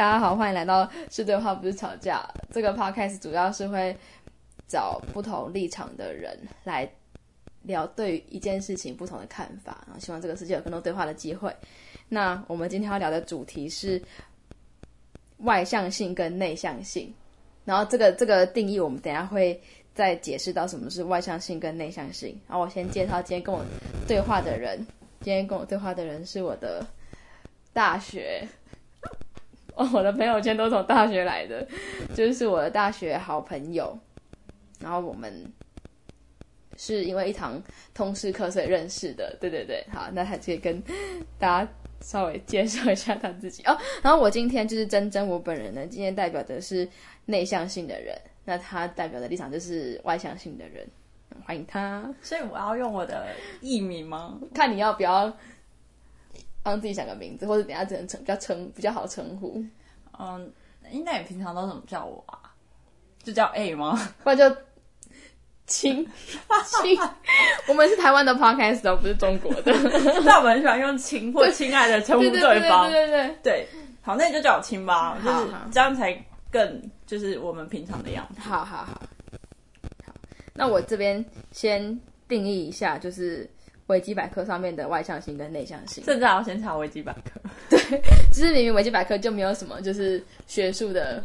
大家好，欢迎来到是对话不是吵架。这个 podcast 主要是会找不同立场的人来聊对于一件事情不同的看法，然后希望这个世界有更多对话的机会。那我们今天要聊的主题是外向性跟内向性，然后这个这个定义我们等下会再解释到什么是外向性跟内向性。然后我先介绍今天跟我对话的人，今天跟我对话的人是我的大学。哦，我的朋友圈都从大学来的，就是我的大学好朋友。然后我们是因为一堂通识课所以认识的，对对对。好，那他可以跟大家稍微介绍一下他自己哦。然后我今天就是真真我本人呢，今天代表的是内向性的人，那他代表的立场就是外向性的人。欢迎他。所以我要用我的艺名吗？看你要不要帮自己想个名字，或者等下只能称比较称比较好称呼。嗯，应该你平常都怎么叫我啊？就叫 A 吗？不然就亲亲。我们是台湾的 podcast 哦，不是中国的。那我们很喜欢用亲或亲爱的称呼对对方。对对对对对，好，那你就叫我亲吧，就是这样才更就是我们平常的样子。好好好好。那我这边先定义一下，就是维基百科上面的外向性跟内向性。甚至还要先查维基百科 只是明明维基百科就没有什么就是学术的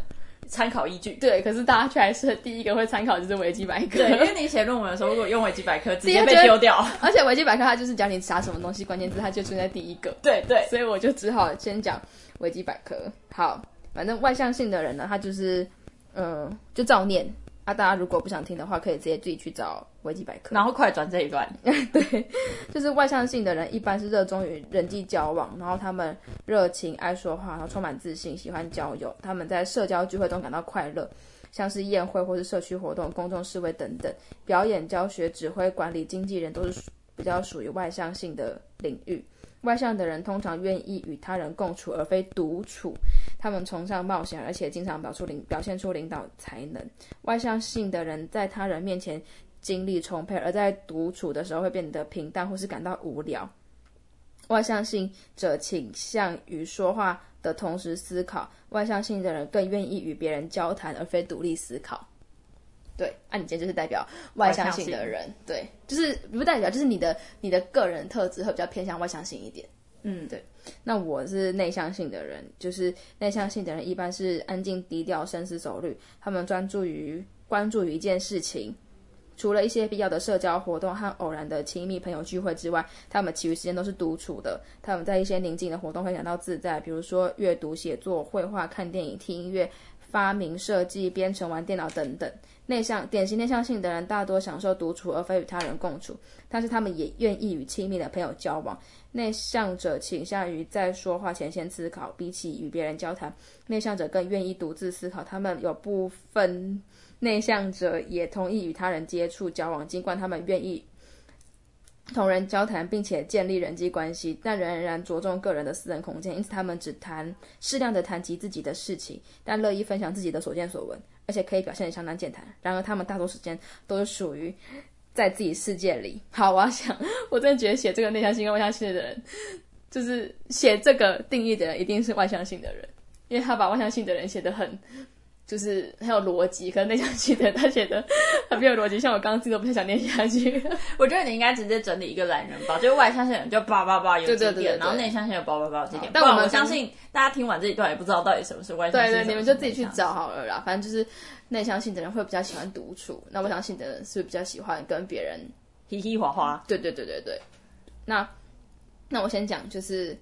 参考依据。对，可是大家却还是第一个会参考就是维基百科。对，因为你写论文的时候，如果用维基百科，直接被丢掉。而且维基百科它就是讲你查什么东西关键字，它就出现在第一个。对对，所以我就只好先讲维基百科。好，反正外向性的人呢，他就是嗯，就照念。啊，大家如果不想听的话，可以直接自己去找维基百科。然后快转这一段。对，就是外向性的人一般是热衷于人际交往，然后他们热情、爱说话，然后充满自信，喜欢交友。他们在社交聚会中感到快乐，像是宴会或是社区活动、公众示威等等，表演、教学、指挥、管理、经纪人都是属比较属于外向性的领域。外向的人通常愿意与他人共处，而非独处。他们崇尚冒险，而且经常表出领表现出领导才能。外向性的人在他人面前精力充沛，而在独处的时候会变得平淡或是感到无聊。外向性者倾向于说话的同时思考，外向性的人更愿意与别人交谈，而非独立思考。对，啊，你今天就是代表外向性的人，对，就是不代表就是你的你的个人特质会比较偏向外向性一点。嗯，对。那我是内向性的人，就是内向性的人一般是安静低调、深思熟虑，他们专注于关注于一件事情。除了一些必要的社交活动和偶然的亲密朋友聚会之外，他们其余时间都是独处的。他们在一些宁静的活动会感到自在，比如说阅读、写作、绘画、看电影、听音乐、发明、设计、编程、玩电脑等等。内向典型内向性的人大多享受独处，而非与他人共处，但是他们也愿意与亲密的朋友交往。内向者倾向于在说话前先思考，比起与别人交谈，内向者更愿意独自思考。他们有部分内向者也同意与他人接触交往，尽管他们愿意同人交谈，并且建立人际关系，但仍然着重个人的私人空间，因此他们只谈适量的谈及自己的事情，但乐意分享自己的所见所闻，而且可以表现得相当健谈。然而，他们大多时间都是属于在自己世界里。好，我要想，我真的觉得写这个内向性跟外向性的人，就是写这个定义的人，一定是外向性的人，因为他把外向性的人写得很。就是很有逻辑，可能内向性的他写的很没有逻辑，像我刚刚自己都不太想念下去。我觉得你应该直接整理一个懒人包，就是外向性就叭叭叭有几点，对对对对对然后内向性有叭叭叭有几点。但我我相信大家听完这一段也不知道到底什么是外向性，对对，你们就自己去找好了啦。反正就是内向性的人会比较喜欢独处，那外向性的人是比较喜欢跟别人。嘻嘻哈哈。对对对对对。那那我先讲，就是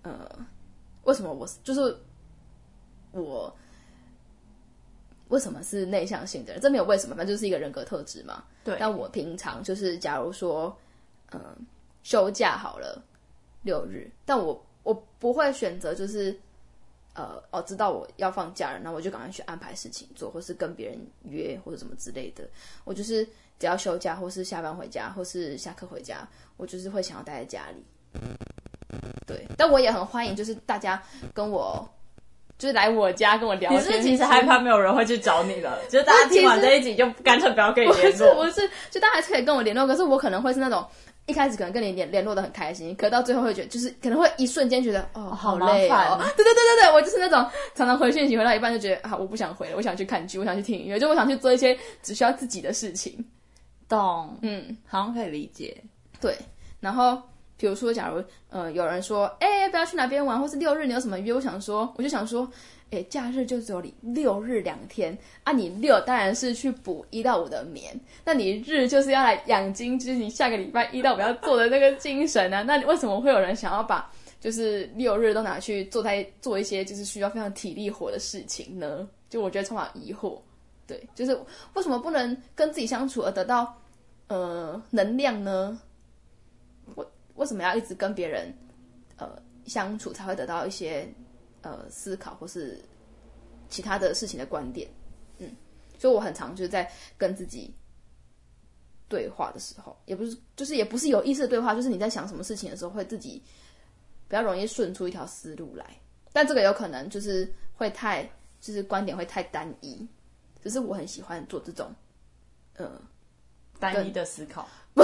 呃，为什么我就是我为什么是内向性的人？这没有为什么，反正就是一个人格特质嘛。对但我平常就是，假如说，嗯、休假好了六日，但我我不会选择就是，呃，哦，知道我要放假了，那我就赶快去安排事情做，或是跟别人约或者什么之类的。我就是只要休假，或是下班回家，或是下课回家，我就是会想要待在家里。对，但我也很欢迎，就是大家跟我。就是来我家跟我聊天，你是其实害怕没有人会去找你了？就是大家听完这一集就干脆不要跟你联络。不是，不是就大家还是可以跟我联络，可是我可能会是那种一开始可能跟你联联络的很开心，可到最后会觉得就是可能会一瞬间觉得哦好累哦，对对对对对，我就是那种常常回讯息回到一半就觉得啊，我不想回了，我想去看剧，我想去听音乐，就我想去做一些只需要自己的事情。懂，嗯，好像可以理解。对。然后比如说，假如呃有人说，哎、不要去哪边玩，或是六日你有什么约？我想说，我就想说，哎，假日就只有你六日两天啊，你六当然是去补一到五的眠，那你日就是要来养精，就是你下个礼拜一到五要做的那个精神啊。那你为什么会有人想要把就是六日都拿去做在做一些就是需要非常体力活的事情呢？就我觉得充满疑惑。对，就是为什么不能跟自己相处而得到呃能量呢？为为什么要一直跟别人呃相处才会得到一些呃思考或是其他的事情的观点？嗯，所以我很常就是在跟自己对话的时候，也不是就是也不是有意识的对话，就是你在想什么事情的时候，会自己比较容易顺出一条思路来。但这个有可能就是会太就是观点会太单一，只是我很喜欢做这种呃单一的思考，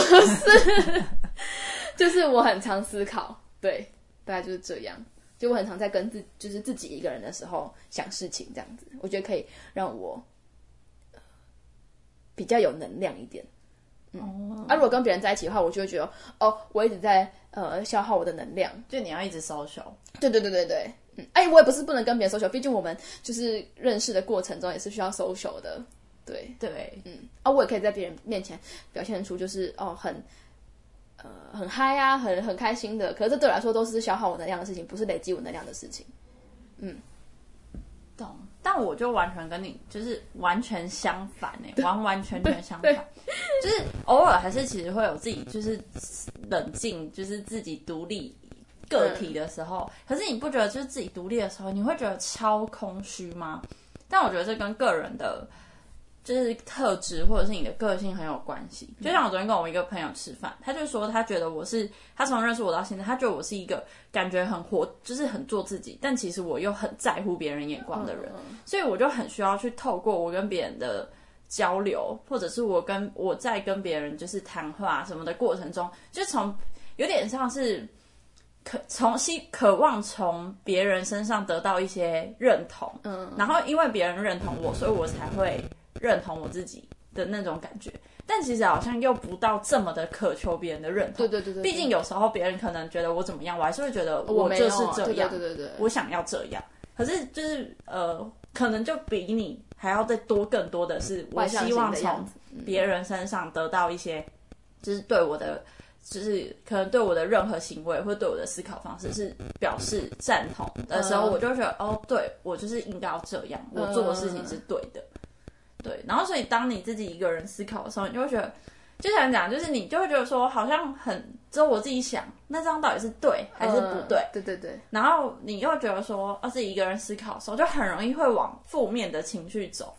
就是我很常思考，对，大概就是这样。就我很常在跟自就是自己一个人的时候想事情，这样子，我觉得可以让我、呃比较有能量一点。哦，啊，如果跟别人在一起的话，我就会觉得哦，我一直在呃消耗我的能量。就你要一直 social，对对对对对，嗯，哎，我也不是不能跟别人 social，毕竟我们就是认识的过程中也是需要 social 的。对，对，嗯，啊，我也可以在别人面前表现出就是哦很呃很嗨啊，很很开心的。可是这对我来说都是消耗我能量的事情，不是累积我能量的事情。嗯懂。但我就完全跟你就是完全相反哎、完完全全相反。就是偶尔还是其实会有自己就是冷静，就是自己独立个体的时候。可是你不觉得就是自己独立的时候，你会觉得超空虚吗？但我觉得这跟个人的。就是特质或者是你的个性很有关系。就像我昨天跟我一个朋友吃饭，他就说他觉得我是他从认识我到现在，他觉得我是一个感觉很活，就是很做自己，但其实我又很在乎别人眼光的人，所以我就很需要去透过我跟别人的交流，或者是我跟我在跟别人就是谈话什么的过程中，就从有点像是。可从希渴望从别人身上得到一些认同，嗯，然后因为别人认同我，所以我才会认同我自己的那种感觉。但其实好像又不到这么的渴求别人的认同，对对对对，毕竟有时候别人可能觉得我怎么样，我还是会觉得我就是这样，对对对对对，我想要这样。可是就是呃，可能就比你还要再多更多的是，我希望从别人身上得到一些，就是对我的，就是可能对我的任何行为或者对我的思考方式是表示赞同的时候，嗯。我就觉得哦，对我就是应该要这样，我做的事情是对的，对。然后所以当你自己一个人思考的时候，你就会觉得。就想讲，就是你就会觉得说，好像很只有我自己想，那这样到底是对还是不对？嗯对对对，然后你又觉得说，要自己一个人思考的时候，就很容易会往负面的情绪走。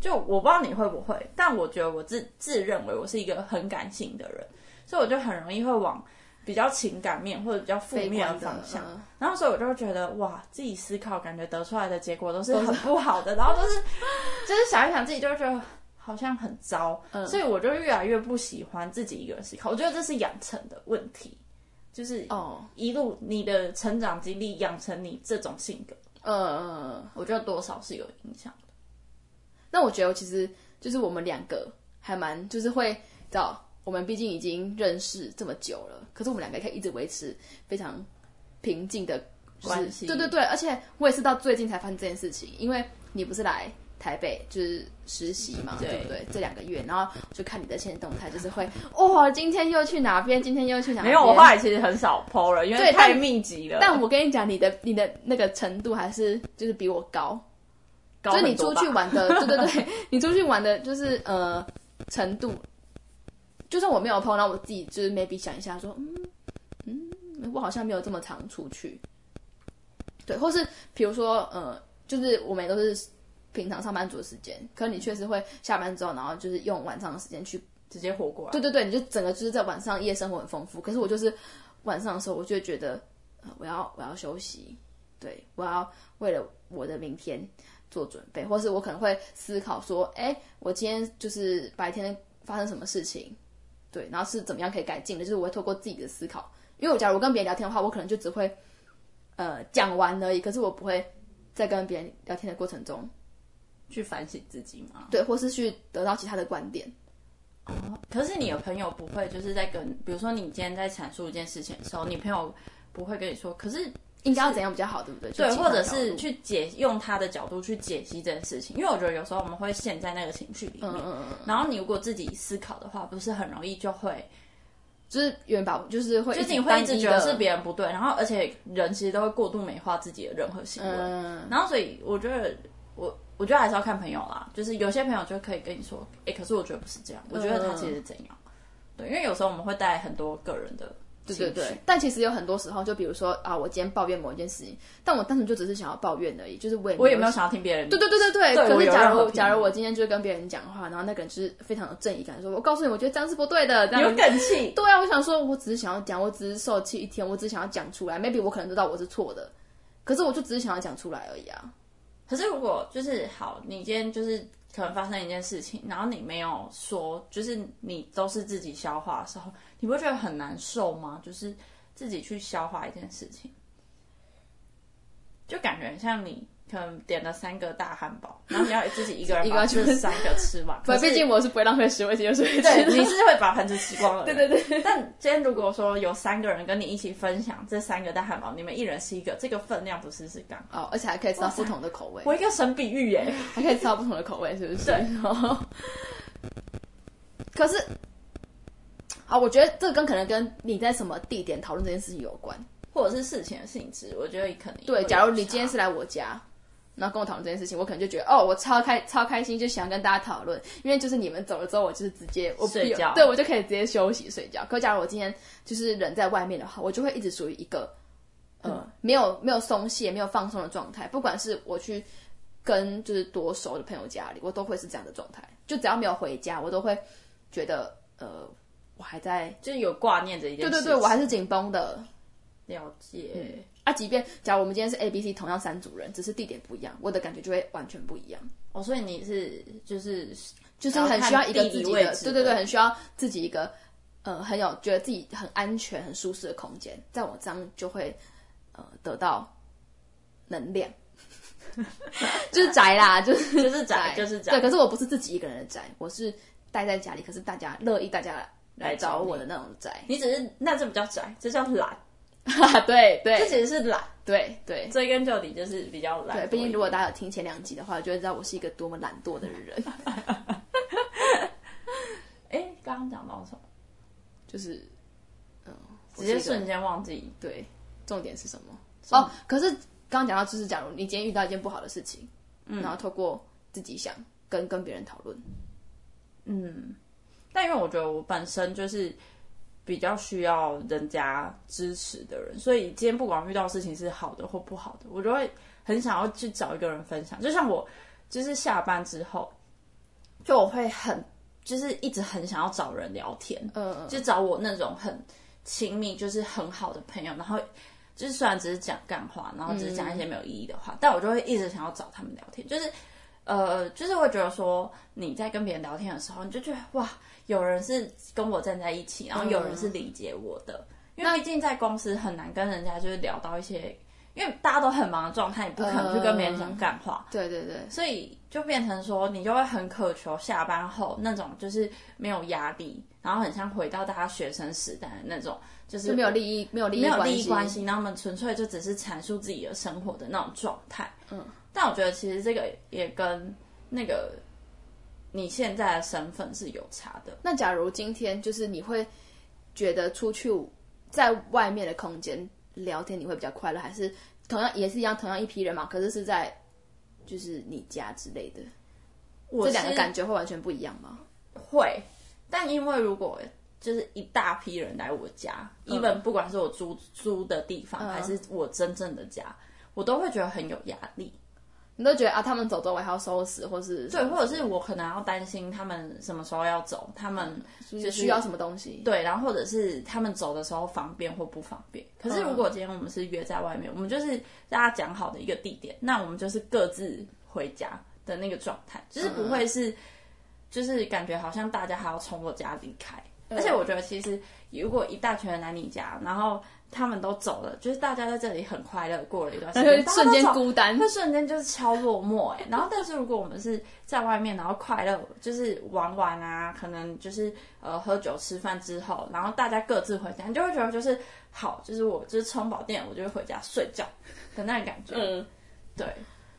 就我不知道你会不会，但我觉得我自自认为我是一个很感性的人，所以我就很容易会往比较情感面或者比较负面的方向。嗯然后所以我就会觉得，哇，自己思考感觉得出来的结果都是很不好的，然后就是 就是想一想自己就会觉得好像很糟，嗯所以我就越来越不喜欢自己一个人思考。我觉得这是养成的问题，就是哦，一路你的成长经历养成你这种性格，嗯嗯嗯。我觉得多少是有影响的。那我觉得其实就是我们两个还蛮就是会知道，我们毕竟已经认识这么久了，可是我们两个可以一直维持非常平静的就是关系对对对，而且我也是到最近才发现这件事情，因为你不是来台北就是实习嘛，对对不对？这两个月，然后就看你的现实动态，就是会哇、今天又去哪边，今天又去哪边。没有，我后来其实很少 PO 了，因为太密集了。但我跟你讲，你的你的那个程度还是就是比我高。高就是你出去玩的，对对对，你出去玩的，就是呃程度，就算我没有碰，然后我自己就是 maybe 想一下说，嗯嗯，我好像没有这么常出去，对，或是比如说呃，就是我们也都是平常上班族的时间，可你确实会下班之后，然后就是用晚上的时间去，直接活过来。对对对，你就整个就是在晚上夜生活很丰富，可是我就是晚上的时候，我就会觉得，呃，我要我要休息，对我要为了我的明天。做准备，或是我可能会思考说，哎，我今天就是白天发生什么事情，对，然后是怎么样可以改进的，就是我会透过自己的思考，因为我假如跟别人聊天的话，我可能就只会呃讲完而已，可是我不会在跟别人聊天的过程中，去反省自己嘛。对，或是去得到其他的观点。哦，可是你的朋友不会就是在跟，比如说你今天在阐述一件事情的时候，你朋友不会跟你说，可是应该要怎样比较好，对不对？对，或者是去解用他的角度去解析这件事情，因为我觉得有时候我们会陷在那个情绪里面，嗯嗯嗯，然后你如果自己思考的话，不是很容易就会，就是原宝就是会就是你会一直觉得是别人不对，然后而且人其实都会过度美化自己的任何行为，嗯然后所以我觉得我。我觉得还是要看朋友啦，就是有些朋友就可以跟你说，哎、可是我觉得不是这样，我觉得他其实是怎样，对，因为有时候我们会带很多个人的对对对，但其实有很多时候，就比如说啊，我今天抱怨某一件事情，但我单纯就只是想要抱怨而已，就是我也我也没有想要听别人，对对对对对。对可是假如假如我今天就是跟别人讲话，然后那个人就是非常有正义感，说我告诉你，我觉得这样是不对的，这样有梗气，对啊，我想说，我只是想要讲，我只是受气一天，我只是想要讲出来。maybe 我可能知道我是错的，可是我就只是想要讲出来而已啊。可是如果就是好，你今天就是可能发生一件事情，然后你没有说，就是你都是自己消化的时候，你不会觉得很难受吗？就是自己去消化一件事情，就感觉像你可能点了三个大汉堡，然后你要自己一个人把 一个吃这三个吃完。不毕竟我是不会浪费食物，就是对，你是会把盘子吃光了。对对对。但今天如果说有三个人跟你一起分享这三个大汉堡，你们一人吃一个，这个分量不是是刚好？哦，而且还可以吃到不同的口味，我一个神比喻耶，还可以吃到不同的口味，是不是？对哦 可是，好，我觉得这个跟可能跟你在什么地点讨论这件事情有关。或者是事情的性质，我觉得可能对，假如你今天是来我家，然后跟我讨论这件事情，我可能就觉得哦，我超开超开心，就想跟大家讨论，因为就是你们走了之后，我就是直接我睡觉对我就可以直接休息睡觉。可假如我今天就是人在外面的话，我就会一直属于一个呃、嗯没有没有松懈、没有放松的状态，不管是我去跟就是多熟的朋友家里，我都会是这样的状态。就只要没有回家，我都会觉得呃，我还在，就是有挂念着一件事情。对对对，我还是紧绷的。了解。啊，即便假如我们今天是 A、B、C 同样三组人，只是地点不一样，我的感觉就会完全不一样。哦，所以你是就是就是很需要一个自己的对对对，很需要自己一个呃很有觉得自己很安全、很舒适的空间，在我这样就会呃得到能量，就是宅啦，就是就是宅就是宅对，可是我不是自己一个人的宅，我是待在家里，可是大家乐意大家来来找我的那种宅。你只是那这不叫宅，这叫懒，对这对其实是懒。对对追根究底就是比较懒。对，毕竟如果大家有听前两集的话，就会知道我是一个多么懒惰的人。哎，刚刚讲到什么？就是，嗯，直接瞬间忘记。对，重点是什么？哦，可是刚刚讲到，就是假如你今天遇到一件不好的事情，嗯然后透过自己想跟跟别人讨论，嗯，但因为我觉得我本身就是比较需要人家支持的人，所以今天不管遇到事情是好的或不好的，我就会很想要去找一个人分享。就像我，就是下班之后，就我会很，就是一直很想要找人聊天，嗯，就找我那种很亲密，就是很好的朋友，然后就是虽然只是讲干话，然后只是讲一些没有意义的话，但我就会一直想要找他们聊天，就是呃，就是会觉得说你在跟别人聊天的时候，你就觉得哇，有人是跟我站在一起，然后有人是理解我的，因为毕竟在公司很难跟人家就是聊到一些。因为大家都很忙的状态，你不可能去跟别人讲干话，对对对，所以就变成说，你就会很渴求下班后那种就是没有压力，然后很像回到大家学生时代的那种，就是就没有利益，没有利益没有利益关系，然后我们纯粹就只是阐述自己的生活的那种状态。嗯，但我觉得其实这个也跟那个你现在的身份是有差的。那假如今天就是你会觉得出去在外面的空间聊天，你会比较快乐，还是同样也是一样，同样一批人嘛？可是是在就是你家之类的，我这两个感觉会完全不一样吗？会，但因为如果就是一大批人来我家、e e n 不管是我租租的地方，嗯还是我真正的家，我都会觉得很有压力。你都觉得啊，他们走之后我还要收拾，或是对，或者是我可能要担心他们什么时候要走，他们就是需要什么东西？对，然后或者是他们走的时候方便或不方便。可是如果今天我们是约在外面，我们就是大家讲好的一个地点，那我们就是各自回家的那个状态，就是不会是，就是感觉好像大家还要从我家离开。而且我觉得，其实如果一大群人来你家，然后他们都走了，就是大家在这里很快乐过了一段时间，瞬间孤单那瞬间就是超落寞哎、然后，但是如果我们是在外面，然后快乐就是玩玩啊，可能就是呃喝酒吃饭之后，然后大家各自回家，你就会觉得就是好，就是我就是充饱电，我就会回家睡觉的那种感觉。嗯，对。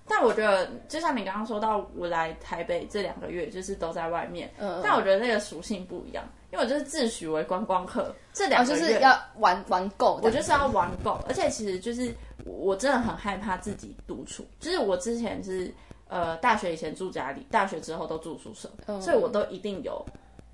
但我觉得，就像你刚刚说到，我来台北这两个月就是都在外面，嗯但我觉得那个属性不一样，因为我就是自诩为观光客，这两个月、哦就是要玩玩够，我就是要玩够，而且其实就是我真的很害怕自己独处，就是我之前是呃大学以前住家里，大学之后都住宿舍，所以我都一定有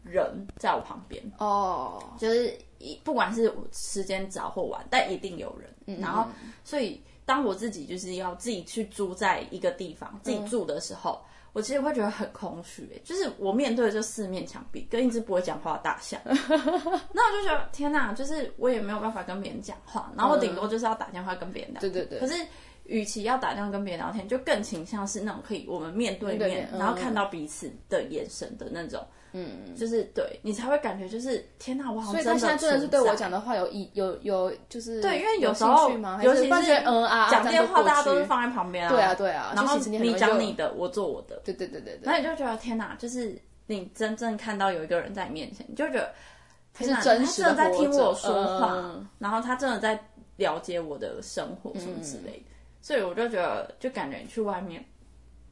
人在我旁边，哦，就是一不管是时间早或晚，但一定有人。嗯然后，所以当我自己就是要自己去租在一个地方，自己住的时候。我其实会觉得很空虚、欸，就是我面对的就四面墙壁，跟一只不会讲话的大象。那我就觉得天哪，就是我也没有办法跟别人讲话，然后我顶多就是要打电话跟别人聊。对对对可是，与其要打电话跟别人聊天，就更倾向是那种可以我们面对面，然后看到彼此的眼神的那种。嗯，就是对你才会感觉就是天哪，我好所以他现在真的是对我讲的话有意有有就是对，因为有时候？尤其是嗯啊啊讲电话，大家都是放在旁边啊。对啊对啊然后你讲你的，我做我的，对对对对对，那你就觉得天哪，就是你真正看到有一个人在你面前，你就觉得他是真实的他真的在听我说话，嗯然后他真的在了解我的生活什么之类的，所以我就觉得，就感觉你去外面，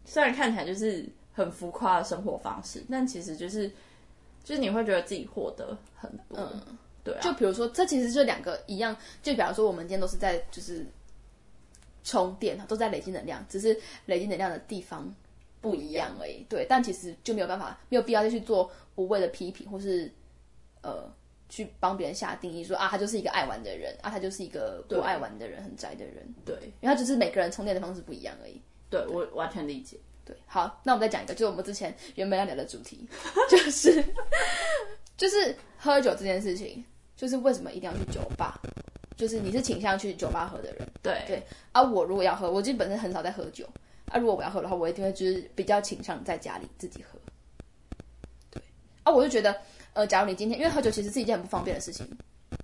虽然看起来就是很浮夸的生活方式，但其实就是就是你会觉得自己获得很多，对啊，就比如说，这其实就两个一样，就比方说我们今天都是在就是充电，都在累积能量，只是累积能量的地方不一样而已。对，但其实就没有办法，没有必要再去做无谓的批评，或是呃去帮别人下定义说啊，他就是一个爱玩的人，啊，他就是一个不爱玩的人，很宅的人。对因为他只是每个人充电的方式不一样而已。对我完全理解。对，好，那我们再讲一个，就是我们之前原本要聊的主题，就是就是喝酒这件事情，就是为什么一定要去酒吧？就是你是倾向去酒吧喝的人，对对啊。我如果要喝，我其实本身很少在喝酒啊。如果我要喝的话，我一定会就是比较倾向在家里自己喝。对啊，我就觉得，呃，假如你今天因为喝酒其实是一件很不方便的事情，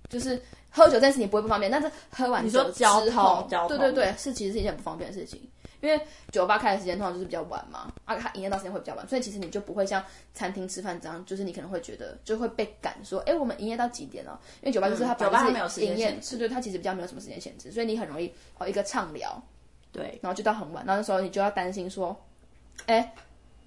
就是喝酒这件事情不会不方便，但是喝完你说酒之交后通交通对对对，是其实是一件很不方便的事情。因为酒吧开的时间通常就是比较晚嘛，啊，它营业到时间会比较晚，所以其实你就不会像餐厅吃饭这样，就是你可能会觉得就会被赶说，哎，我们营业到几点了？因为酒吧就是它嗯酒吧没有时间营业限，制是对，它其实比较没有什么时间限制，所以你很容易哦一个畅聊，对，然后就到很晚，然后那时候你就要担心说，哎，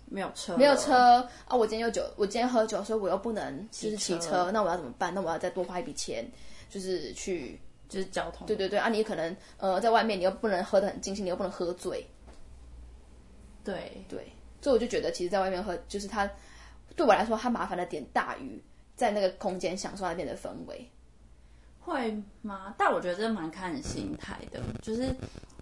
没有车，没有车啊，我今天有酒，我今天喝酒，所以我又不能就是骑车，那我要怎么办？那我要再多花一笔钱，就是去就是交通。对对对啊，你可能呃在外面你又不能喝得很尽兴，你又不能喝醉，对对，所以我就觉得其实在外面喝，就是它对我来说，它麻烦的点大于在那个空间享受那边的氛围。会吗？但我觉得这蛮看心态的。就是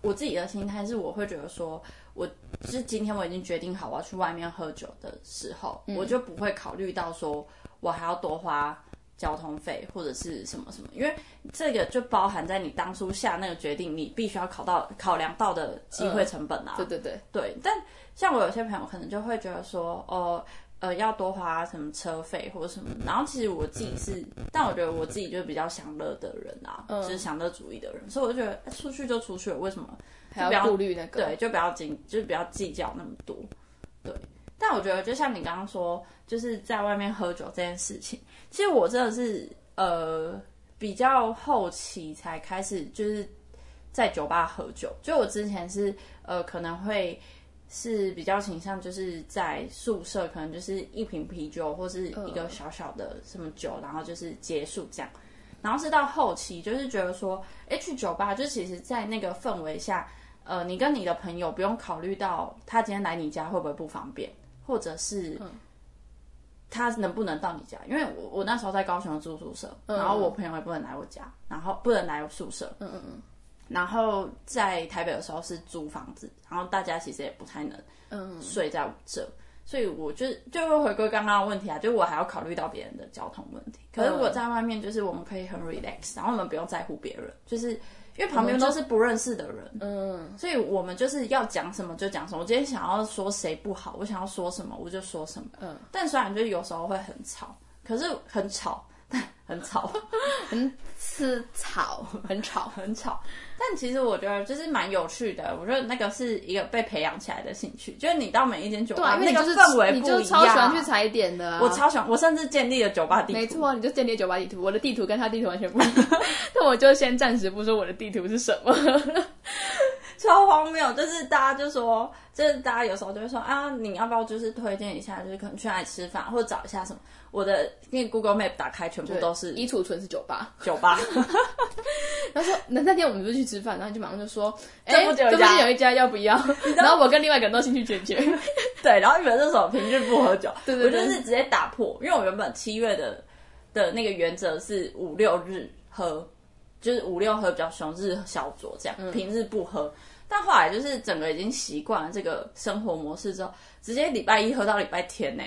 我自己的心态是，我会觉得说，我就是今天我已经决定好我要去外面喝酒的时候，我就不会考虑到说我还要多花交通费或者是什么什么，因为这个就包含在你当初下那个决定，你必须要考到考量到的机会成本啊。对对对，对，但像我有些朋友可能就会觉得说，哦，呃，要多花什么车费或者什么。然后其实我自己是，但我觉得我自己就是比较享乐的人啊，就是享乐主义的人，所以我就觉得哎出去就出去了，为什么还要顾虑那个。对，就不要计，就是不要计较那么多。对，但我觉得就像你刚刚说，就是在外面喝酒这件事情，其实我真的是呃比较后期才开始，就是在酒吧喝酒。就我之前是呃可能会是比较倾向，就是在宿舍可能就是一瓶啤酒或是一个小小的什么酒，然后就是结束这样。然后是到后期，就是觉得说，哎，去酒吧，就其实，在那个氛围下，呃，你跟你的朋友不用考虑到他今天来你家会不会不方便，或者是他能不能到你家，因为我我那时候在高雄住宿舍，然后我朋友也不能来我家，然后不能来我宿舍，嗯嗯嗯，然后在台北的时候是租房子，然后大家其实也不太能嗯，睡在我这。所以我就就会回归刚刚的问题啊，就是我还要考虑到别人的交通问题。可是我在外面，就是我们可以很 relax，然后我们不用在乎别人，就是因为旁边都是不认识的人，嗯，所以我们就是要讲什么就讲什么。我今天想要说谁不好，我想要说什么我就说什么。嗯，但虽然就是有时候会很吵，可是很吵，但很吵，很吃吵，很吵。很吵。但其实我觉得就是蛮有趣的，我觉得那个是一个被培养起来的兴趣，就是你到每一间酒吧，那个氛围不一样。你就超喜欢去踩点的、啊。我超喜欢，我甚至建立了酒吧地图。没错，你就建立酒吧地图。我的地图跟他地图完全不一样，那我就先暂时不说我的地图是什么。超荒谬，就是大家就说，就是大家有时候就会说啊，你要不要就是推荐一下，就是可能去哪里吃饭，或者找一下什么。我的那个 Google Map 打开，全部都是衣橱存是酒吧。酒吧。然后说那那天我们不是去吃饭，然后你就马上就说，哎、这不就有一家要不要？然后我跟另外一个人都兴趣缺缺。对，然后原本这种平日不喝酒，对对对我就是直接打破，因为我原本七月的的那个原则是五六日喝，就是五六喝比较凶，日小酌这样，嗯平日不喝。但后来就是整个已经习惯了这个生活模式之后，直接礼拜一喝到礼拜天呢、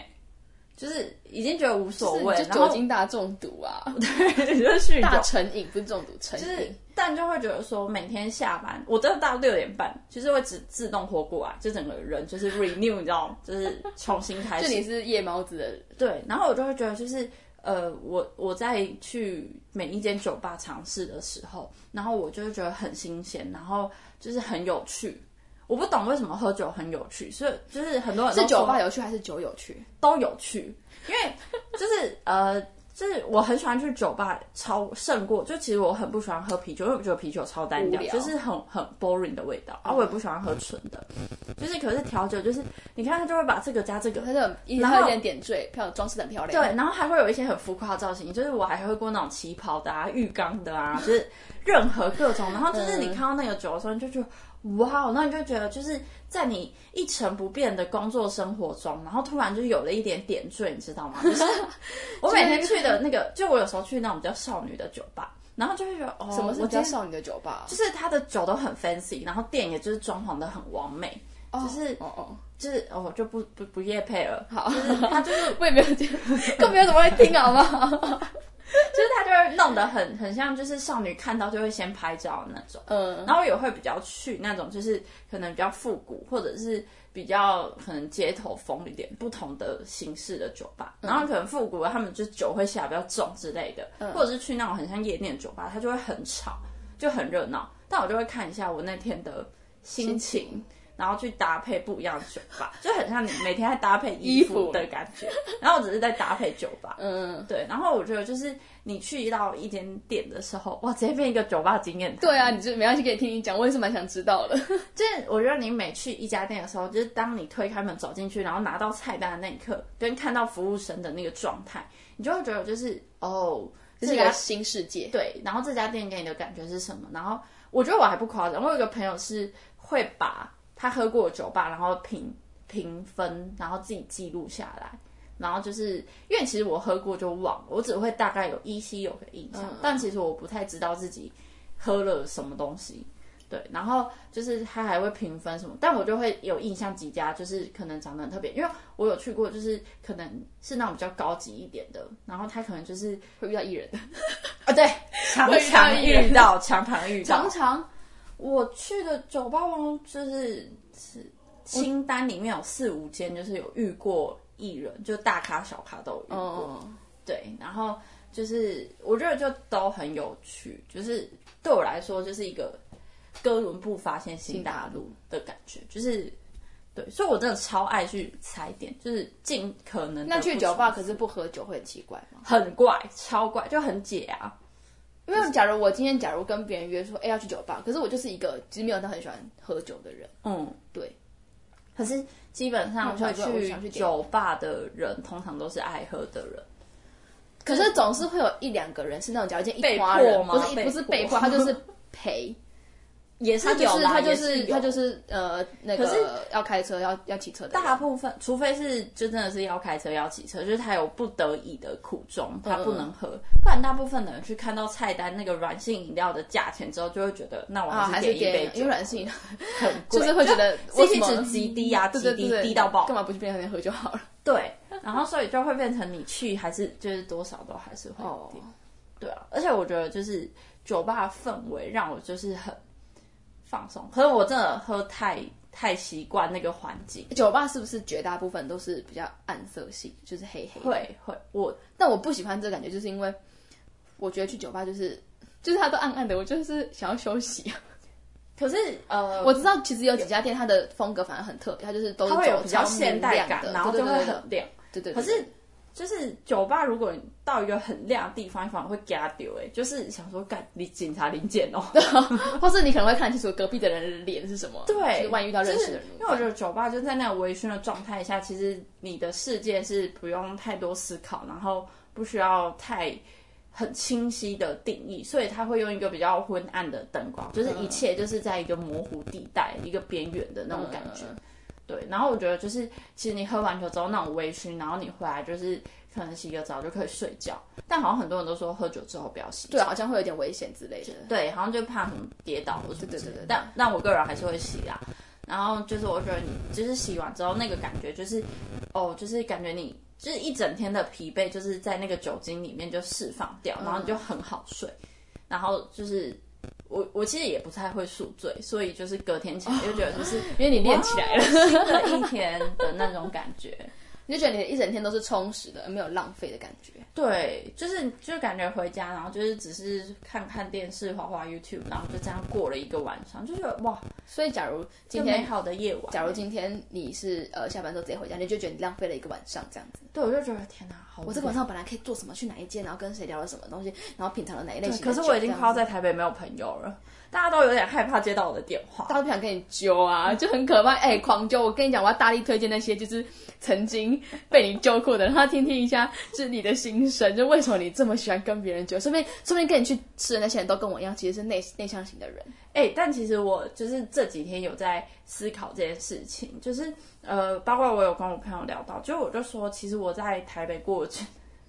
就是已经觉得无所谓，就酒精大中毒啊，对就是酗大酒，成瘾不是中毒，成瘾。就是但就会觉得说每天下班，我真的到六点半，就是会自自动活过来，就整个人就是 renew，你知道吗，就是重新开始。就你是夜猫子的人，对，然后我就会觉得，就是呃，我我在去每一间酒吧尝试的时候，然后我就会觉得很新鲜，然后就是很有趣。我不懂为什么喝酒很有趣，所以就是很多人都是酒吧有趣还是酒有趣？都有趣，因为就是呃，就是我很喜欢去酒吧，超胜过就其实我很不喜欢喝啤酒，因为我觉得啤酒超单调，就是很很 boring 的味道，啊，我也不喜欢喝纯的，就是可是调酒就是你看他就会把这个加这个，它就一然后它有点点缀，漂亮装饰得很漂亮。对，然后还会有一些很浮夸的造型，就是我还喝过那种旗袍的啊、浴缸的啊，就是任何各种。然后就是你看到那个酒的时候，你就觉得哇，那你就觉得就是在你一成不变的工作生活中，然后突然就有了一点点缀，你知道吗？就是 我每天去的那个，就我有时候去那种比较少女的酒吧，然后就会觉得哦，什么是我今天比较少女的酒吧？就是它的酒都很 fancy，然后店也就是装潢的很完美，就是哦哦，就是哦就不不不夜配了，好，就是他就是我也没有听，更没有怎么会听，好不好？就是他就会弄得很很像，就是少女看到就会先拍照那种。嗯，然后也会比较去那种，就是可能比较复古，或者是比较可能街头风一点不同的形式的酒吧。然后可能复古的他们就酒会下比较重之类的，或者是去那种很像夜店的酒吧，它就会很吵，就很热闹。但我就会看一下我那天的心情。然后去搭配不一样的酒吧，就很像你每天在搭配衣衣服服的感觉。然后我只是在搭配酒吧，嗯，对，然后我觉得就是你去到一间店的时候，哇，直接变一个酒吧经验谈。对啊，你就没关系，可以听你讲，我也是蛮想知道的。就是我觉得你每去一家店的时候，就是当你推开门走进去，然后拿到菜单的那一刻，跟看到服务生的那个状态，你就会觉得就是哦，这是一个新世界。对，然后这家店给你的感觉是什么？然后我觉得我还不夸张，我有一个朋友是会把他喝过的酒吧，然后评评分，然后自己记录下来。然后就是因为其实我喝过就忘了，我只会大概有依稀有个印象，但其实我不太知道自己喝了什么东西。对，然后就是他还会评分什么，但我就会有印象几家，就是可能长得很特别，因为我有去过，就是可能是那种比较高级一点的，然后他可能就是会遇到艺人，啊，对，常常遇到，常常遇到常。常我去的酒吧王就是是清单里面有四五间，就是有遇过艺人，就大咖小咖都有遇过。哦，对，然后就是我觉得就都很有趣，就是对我来说就是一个哥伦布发现新大陆的感觉，就是对，所以我真的超爱去踩点，就是尽可能那去酒吧可是不喝酒会很奇怪吗？很怪，超怪，就很解啊。因为假如我今天假如跟别人约说，哎、要去酒吧，可是我就是一个其实没有到很喜欢喝酒的人，嗯，对，可是基本上会那我想去酒吧的人，通常都是爱喝的人。可是总是会有一两个人是那种，条件被一花人，不是被不是被迫，迫他就是陪，也是有啦，是他就是他就是呃那个要开车要要骑车的，大部分，除非是就真的是要开车要骑车，就是他有不得已的苦衷，他不能喝，不然大部分的人去看到菜单那个软性饮料的价钱之后，就会觉得那我啊还是是点一杯，因酒为，软性 很贵，就是会觉得为什 CP 么值极低啊，极低低到爆。干，嘛不去便利店喝就好了？对，然后所以就会变成你去还是就是多少都还是会对啊，而且我觉得就是酒吧氛围让我就是很放松，可是我真的喝太太习惯那个环境，酒吧是不是绝大部分都是比较暗色系，就是黑黑的？会会我但我不喜欢这感觉，就是因为我觉得去酒吧就是就是它都暗暗的，我就是想要休息。可是呃，我知道其实有几家店它的风格反而很特别，它就是都是会有走比较现代感，然后就会对对对很亮。对对。对可是就是酒吧，如果你到一个很亮的地方，反而会给他丢哎，就是想说干你警察临检哦。或是你可能会看清楚隔壁的人脸是什么，对就是万一遇到认识的人就是，因为我觉得酒吧就在那个微醺的状态下，其实你的世界是不用太多思考，然后不需要太很清晰的定义，所以他会用一个比较昏暗的灯光，就是一切就是在一个模糊地带、一个边缘的那种感觉。嗯对，然后我觉得就是，其实你喝完酒之后那种微醺，然后你回来就是可能洗个澡就可以睡觉，但好像很多人都说喝酒之后不要洗澡。对，好像会有点危险之类的。对，好像就怕什么跌倒或什么之类的对对对对但但我个人还是会洗啦。然后就是我觉得你就是洗完之后那个感觉就是，哦，就是感觉你就是一整天的疲惫就是在那个酒精里面就释放掉，然后你就很好睡。然后就是我我其实也不太会宿醉，所以就是隔天起来就觉得就是因为你练起来了，新的一天的那种感觉。你就觉得你的一整天都是充实的，而没有浪费的感觉。对，就是就感觉回家，然后就是只是看看电视、滑滑 YouTube，然后就这样过了一个晚上，就觉得哇，所以，假如今天，美好的夜晚。假如今天你是呃下班之后直接回家，你就觉得你浪费了一个晚上这样子。对，我就觉得天哪，好我这个晚上本来可以做什么，去哪一间，然后跟谁聊了什么东西，然后品尝了哪一类对，型。可是我已经这样子快要在台北没有朋友了，大家都有点害怕接到我的电话。大家都不想跟你揪啊，就很可怕。哎、狂揪！我跟你讲，我要大力推荐那些就是曾经被你揪过的，让他听听一下，就是你的心声，就为什么你这么喜欢跟别人揪？说不定，说不定跟你去吃的那些人都跟我一样，其实是内内向型的人。哎、但其实我就是这几天有在思考这件事情，就是呃，包括我有跟我朋友聊到，就我就说，其实我在台北过去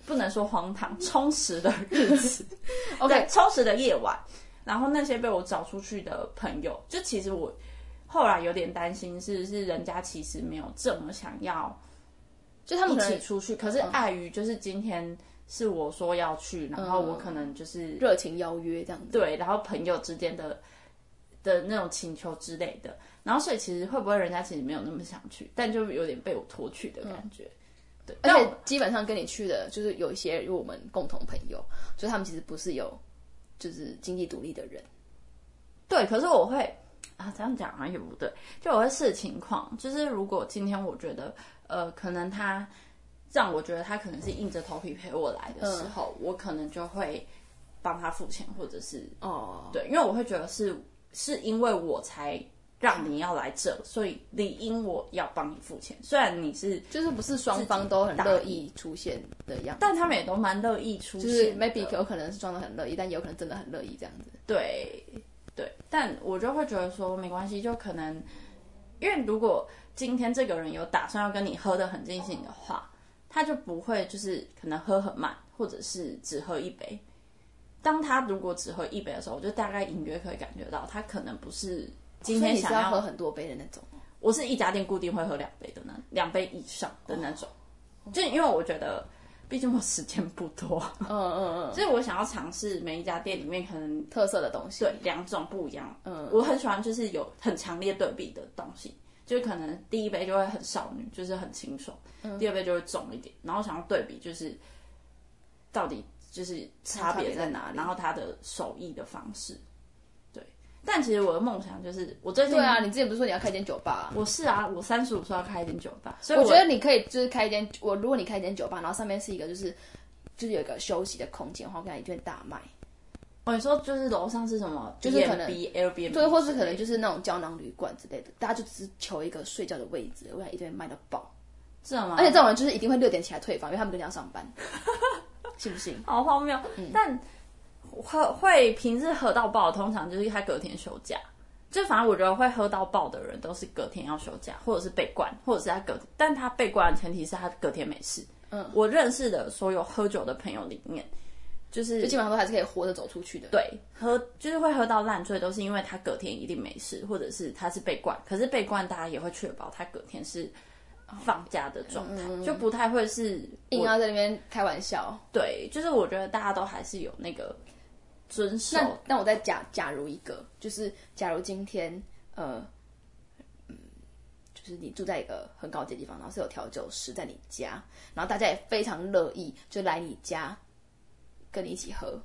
不能说荒唐，充实的日子 OK，充实的夜晚。然后那些被我找出去的朋友，就其实我后来有点担心是，是人家其实没有这么想要就他们一起出去，可是碍于就是今天是我说要去，然后我可能就是热情邀约这样子。对，然后朋友之间的的那种请求之类的，然后所以其实会不会人家其实没有那么想去，但就有点被我拖去的感觉。对，而但我且基本上跟你去的，就是有一些我们共同朋友，所以他们其实不是有就是经济独立的人。对，可是我会啊，这样讲好像也不对，就我会视情况，就是如果今天我觉得呃，可能他让我觉得他可能是硬着头皮陪我来的时候，我可能就会帮他付钱，或者是哦，对，因为我会觉得是是因为我才让你要来这，所以理应我要帮你付钱。虽然你是，就是不是双方都很乐意出现的样子，但他们也都蛮乐意出现。就是 maybe 有可能是装的很乐意，但也有可能真的很乐意这样子。对对，但我就会觉得说没关系，就可能因为如果今天这个人有打算要跟你喝的很尽兴的话，他就不会就是可能喝很慢，或者是只喝一杯。当他如果只喝一杯的时候，我就大概隐约可以感觉到他可能不是今天想要喝很多杯的那种。我是一家店固定会喝两杯的那两杯以上的那种，就因为我觉得，毕竟我时间不多，嗯嗯嗯，所以我想要尝试每一家店里面可能特色的东西。对两种不一样。嗯。我很喜欢就是有很强烈对比的东西，就是可能第一杯就会很少女，就是很清爽，嗯。第二杯就会重一点，然后想要对比就是到底就是差别在哪，在哪然后他的手艺的方式。对，但其实我的梦想就是我最近对啊，你之前不是说你要开间酒吧、我是啊，我三十五岁要开一间酒吧，所以我觉得你可以就是开一间，我如果你开一间酒吧，然后上面是一个就是就是有一个休息的空间的话，我跟你一定会大卖。哦，你说就是楼上是什么？就是可能 B Airbnb，对，或是可能就是那种胶囊旅馆之类的，大家就只是求一个睡觉的位置，我想一定会卖到爆。是吗？而且这种人就是一定会六点起来退房，因为他们隔天要上班，信不信？好荒谬，嗯但会会平日喝到爆，通常就是他隔天休假。就反正我觉得会喝到爆的人，都是隔天要休假，或者是被灌，或者是他隔，但他被灌的前提是他隔天没事。嗯，我认识的所有喝酒的朋友里面，就是就基本上都还是可以活着走出去的。对，喝就是会喝到烂醉，都是因为他隔天一定没事，或者是他是被灌。可是被灌，大家也会确保他隔天是放假的状态，就不太会是硬要在那边开玩笑。对，就是我觉得大家都还是有那个遵守。那那我再假假如一个，就是假如今天呃，嗯，就是你住在一个很高级的地方，然后是有调酒师在你家，然后大家也非常乐意就来你家跟你一起喝，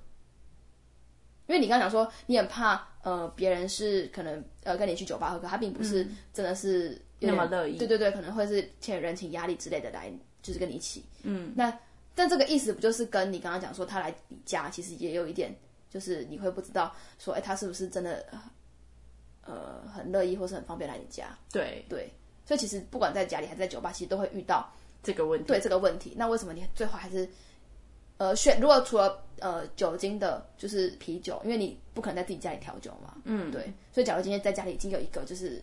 因为你刚刚讲说你很怕呃别人是可能呃跟你去酒吧喝，可他并不是真的是那么乐意对对对，可能会是欠人情压力之类的来，就是跟你一起。嗯，那但这个意思不就是跟你刚刚讲说他来你家，其实也有一点，就是你会不知道说，哎，他是不是真的呃很乐意或是很方便来你家？对对，所以其实不管在家里还是在酒吧，其实都会遇到这个问题。对这个问题。那为什么你最后还是呃选？如果除了呃酒精的，就是啤酒，因为你不可能在自己家里调酒嘛。嗯，对。所以假如今天在家里已经有一个就是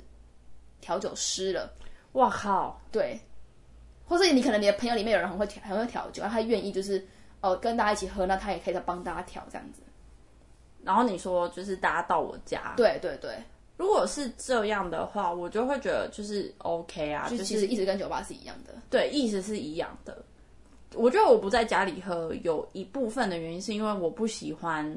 调酒师了，哇靠！对，或者你可能你的朋友里面有人很会调很会调酒，然后他愿意就是呃跟大家一起喝，那他也可以再帮大家调这样子。然后你说就是大家到我家，对对对，如果是这样的话，我就会觉得就是 OK 啊，就就其实一直跟酒吧是一样的。对，意思是一样的。我觉得我不在家里喝，有一部分的原因是因为我不喜欢